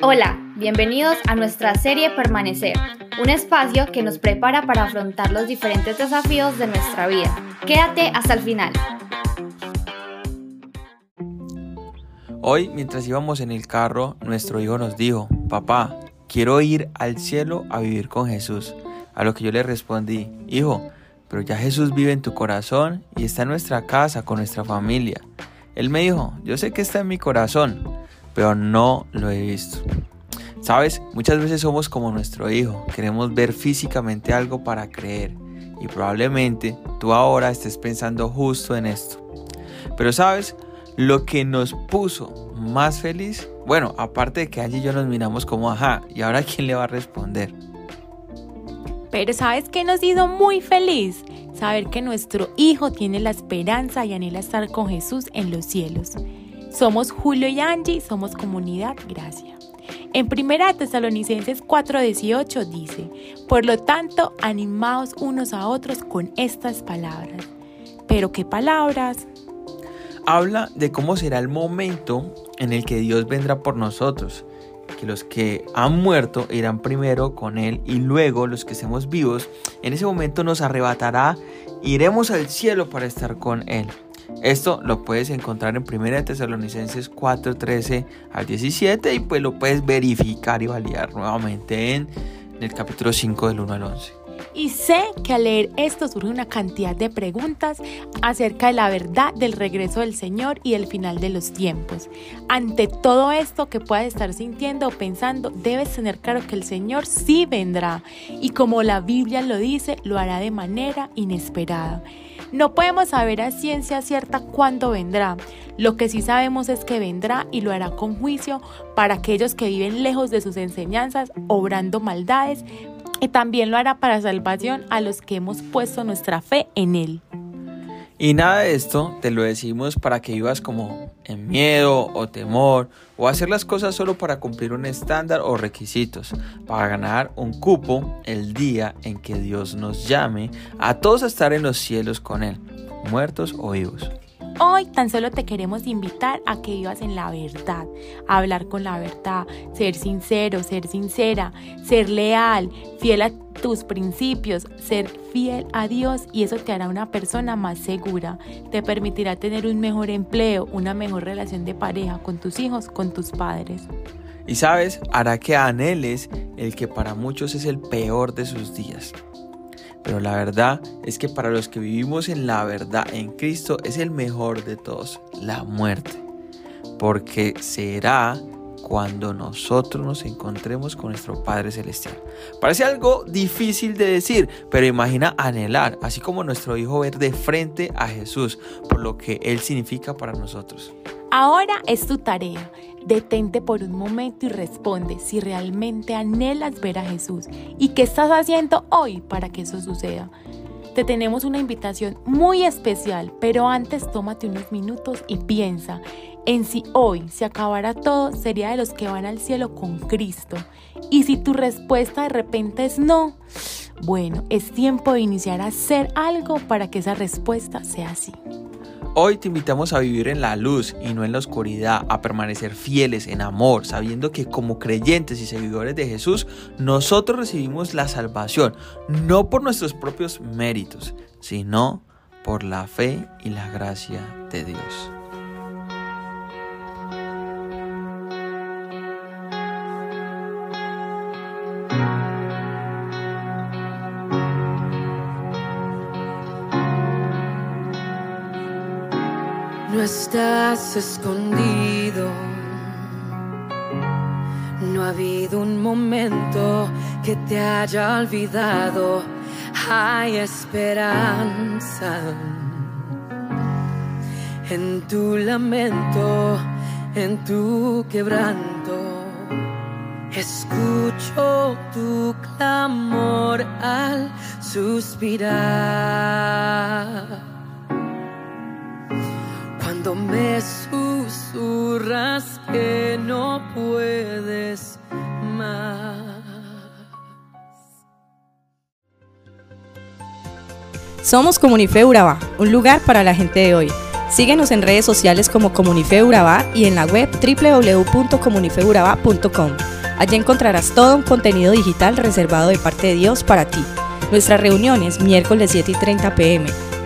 Hola, bienvenidos a nuestra serie Permanecer, un espacio que nos prepara para afrontar los diferentes desafíos de nuestra vida. Quédate hasta el final. Hoy, mientras íbamos en el carro, nuestro hijo nos dijo, papá, quiero ir al cielo a vivir con Jesús. A lo que yo le respondí, hijo, pero ya Jesús vive en tu corazón y está en nuestra casa con nuestra familia. Él me dijo, yo sé que está en mi corazón, pero no lo he visto. Sabes, muchas veces somos como nuestro hijo, queremos ver físicamente algo para creer y probablemente tú ahora estés pensando justo en esto. Pero sabes, lo que nos puso más feliz, bueno, aparte de que allí yo nos miramos como, ajá, ¿y ahora quién le va a responder? Pero ¿sabes qué nos hizo muy feliz? Saber que nuestro hijo tiene la esperanza y anhela estar con Jesús en los cielos. Somos Julio y Angie, somos comunidad Gracia. En 1 Tesalonicenses 4:18 dice, por lo tanto, animaos unos a otros con estas palabras. ¿Pero qué palabras? Habla de cómo será el momento en el que Dios vendrá por nosotros, que los que han muerto irán primero con Él y luego los que estemos vivos, en ese momento nos arrebatará, iremos al cielo para estar con Él. Esto lo puedes encontrar en 1 Tesalonicenses 4, 13 al 17 y pues lo puedes verificar y validar nuevamente en, en el capítulo 5 del 1 al 11. Y sé que al leer esto surge una cantidad de preguntas acerca de la verdad del regreso del Señor y el final de los tiempos. Ante todo esto que puedas estar sintiendo o pensando, debes tener claro que el Señor sí vendrá y como la Biblia lo dice, lo hará de manera inesperada. No podemos saber a ciencia cierta cuándo vendrá. Lo que sí sabemos es que vendrá y lo hará con juicio para aquellos que viven lejos de sus enseñanzas, obrando maldades, y también lo hará para salvación a los que hemos puesto nuestra fe en Él. Y nada de esto te lo decimos para que vivas como en miedo o temor o hacer las cosas solo para cumplir un estándar o requisitos, para ganar un cupo el día en que Dios nos llame a todos a estar en los cielos con Él, muertos o vivos. Hoy tan solo te queremos invitar a que vivas en la verdad, a hablar con la verdad, ser sincero, ser sincera, ser leal, fiel a tus principios, ser fiel a Dios y eso te hará una persona más segura. Te permitirá tener un mejor empleo, una mejor relación de pareja con tus hijos, con tus padres. Y sabes, hará que anheles el que para muchos es el peor de sus días. Pero la verdad es que para los que vivimos en la verdad en Cristo es el mejor de todos, la muerte. Porque será cuando nosotros nos encontremos con nuestro Padre Celestial. Parece algo difícil de decir, pero imagina anhelar, así como nuestro Hijo ver de frente a Jesús, por lo que Él significa para nosotros. Ahora es tu tarea. Detente por un momento y responde si realmente anhelas ver a Jesús y qué estás haciendo hoy para que eso suceda. Te tenemos una invitación muy especial, pero antes tómate unos minutos y piensa en si hoy se acabara todo, sería de los que van al cielo con Cristo. Y si tu respuesta de repente es no, bueno, es tiempo de iniciar a hacer algo para que esa respuesta sea así. Hoy te invitamos a vivir en la luz y no en la oscuridad, a permanecer fieles en amor, sabiendo que como creyentes y seguidores de Jesús, nosotros recibimos la salvación, no por nuestros propios méritos, sino por la fe y la gracia de Dios. Estás escondido. No ha habido un momento que te haya olvidado. Hay esperanza en tu lamento, en tu quebranto. Escucho tu clamor al suspirar me susurras que no puedes más. Somos Comunife Urabá, un lugar para la gente de hoy. Síguenos en redes sociales como Comunife Urabá y en la web www.comunifeurabá.com. Allí encontrarás todo un contenido digital reservado de parte de Dios para ti. Nuestras reuniones miércoles 7 y 30 pm,